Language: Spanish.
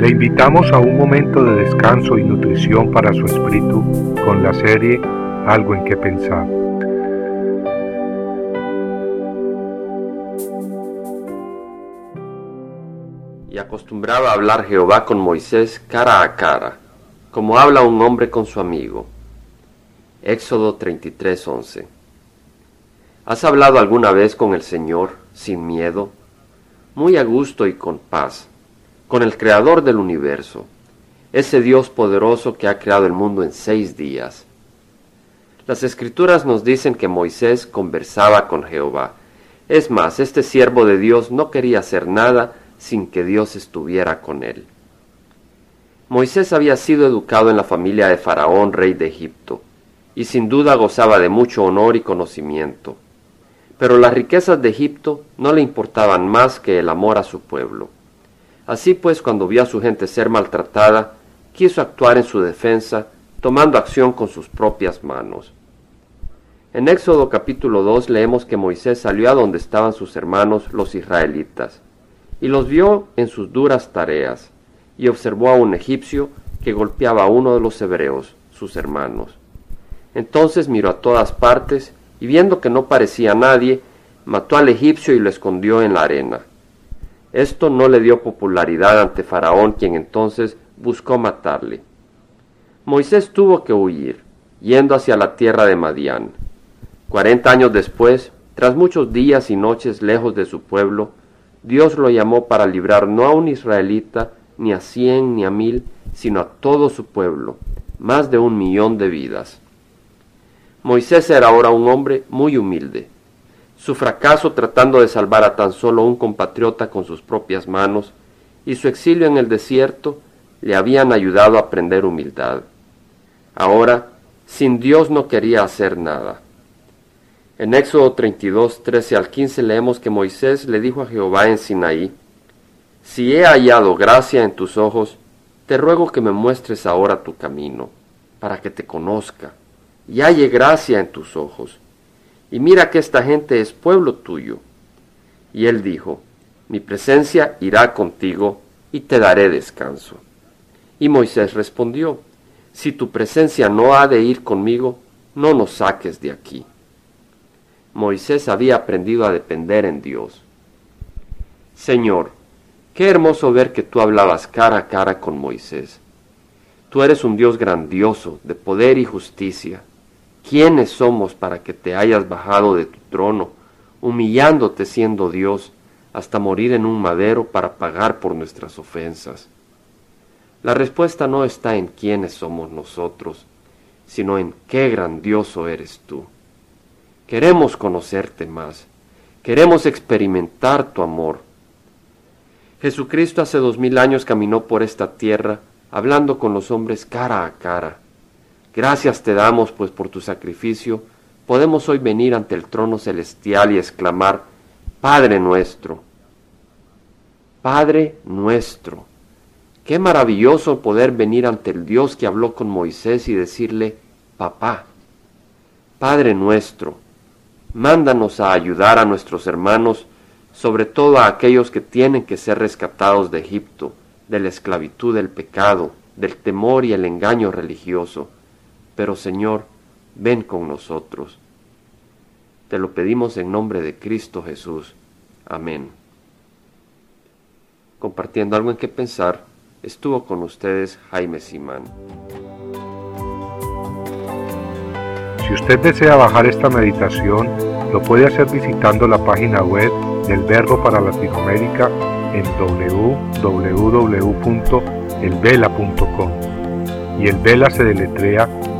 Le invitamos a un momento de descanso y nutrición para su espíritu con la serie Algo en que pensar. Y acostumbraba a hablar Jehová con Moisés cara a cara, como habla un hombre con su amigo. Éxodo 33:11 ¿Has hablado alguna vez con el Señor sin miedo, muy a gusto y con paz? Con el Creador del universo, ese Dios poderoso que ha creado el mundo en seis días. Las escrituras nos dicen que Moisés conversaba con Jehová. Es más, este siervo de Dios no quería hacer nada sin que Dios estuviera con él. Moisés había sido educado en la familia de Faraón, rey de Egipto, y sin duda gozaba de mucho honor y conocimiento. Pero las riquezas de Egipto no le importaban más que el amor a su pueblo. Así pues, cuando vio a su gente ser maltratada, quiso actuar en su defensa, tomando acción con sus propias manos. En Éxodo capítulo 2 leemos que Moisés salió a donde estaban sus hermanos los israelitas, y los vio en sus duras tareas, y observó a un egipcio que golpeaba a uno de los hebreos, sus hermanos. Entonces miró a todas partes, y viendo que no parecía nadie, mató al egipcio y lo escondió en la arena. Esto no le dio popularidad ante Faraón, quien entonces buscó matarle. Moisés tuvo que huir, yendo hacia la tierra de Madián. Cuarenta años después, tras muchos días y noches lejos de su pueblo, Dios lo llamó para librar no a un israelita, ni a cien, ni a mil, sino a todo su pueblo, más de un millón de vidas. Moisés era ahora un hombre muy humilde, su fracaso tratando de salvar a tan solo un compatriota con sus propias manos y su exilio en el desierto le habían ayudado a aprender humildad. Ahora, sin Dios no quería hacer nada. En Éxodo 32, 13 al 15 leemos que Moisés le dijo a Jehová en Sinaí, Si he hallado gracia en tus ojos, te ruego que me muestres ahora tu camino, para que te conozca, y halle gracia en tus ojos y mira que esta gente es pueblo tuyo. Y él dijo, mi presencia irá contigo y te daré descanso. Y Moisés respondió, si tu presencia no ha de ir conmigo, no nos saques de aquí. Moisés había aprendido a depender en Dios. Señor, qué hermoso ver que tú hablabas cara a cara con Moisés. Tú eres un Dios grandioso, de poder y justicia ¿Quiénes somos para que te hayas bajado de tu trono, humillándote siendo Dios, hasta morir en un madero para pagar por nuestras ofensas? La respuesta no está en quiénes somos nosotros, sino en qué grandioso eres tú. Queremos conocerte más, queremos experimentar tu amor. Jesucristo hace dos mil años caminó por esta tierra, hablando con los hombres cara a cara Gracias te damos, pues por tu sacrificio podemos hoy venir ante el trono celestial y exclamar, Padre nuestro, Padre nuestro. Qué maravilloso poder venir ante el Dios que habló con Moisés y decirle, Papá, Padre nuestro, mándanos a ayudar a nuestros hermanos, sobre todo a aquellos que tienen que ser rescatados de Egipto, de la esclavitud del pecado, del temor y el engaño religioso pero Señor, ven con nosotros. Te lo pedimos en nombre de Cristo Jesús. Amén. Compartiendo algo en qué pensar, estuvo con ustedes Jaime Simán. Si usted desea bajar esta meditación, lo puede hacer visitando la página web del Verbo para Latinoamérica en www.elvela.com. Y el Vela se deletrea